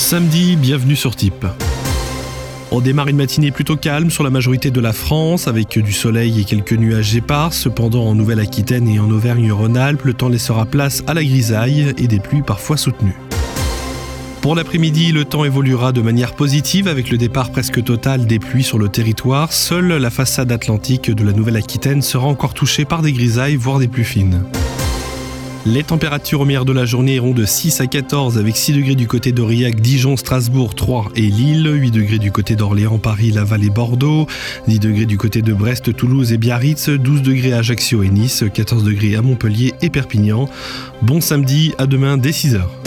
Samedi, bienvenue sur Type. On démarre une matinée plutôt calme sur la majorité de la France, avec du soleil et quelques nuages épars. Cependant, en Nouvelle-Aquitaine et en Auvergne-Rhône-Alpes, le temps laissera place à la grisaille et des pluies parfois soutenues. Pour l'après-midi, le temps évoluera de manière positive avec le départ presque total des pluies sur le territoire. Seule la façade atlantique de la Nouvelle-Aquitaine sera encore touchée par des grisailles, voire des pluies fines. Les températures au meilleur de la journée iront de 6 à 14 avec 6 degrés du côté d'Aurillac, Dijon, Strasbourg, 3 et Lille, 8 degrés du côté d'Orléans, Paris, Laval et Bordeaux, 10 degrés du côté de Brest, Toulouse et Biarritz, 12 degrés à Ajaccio et Nice, 14 degrés à Montpellier et Perpignan. Bon samedi, à demain dès 6 heures.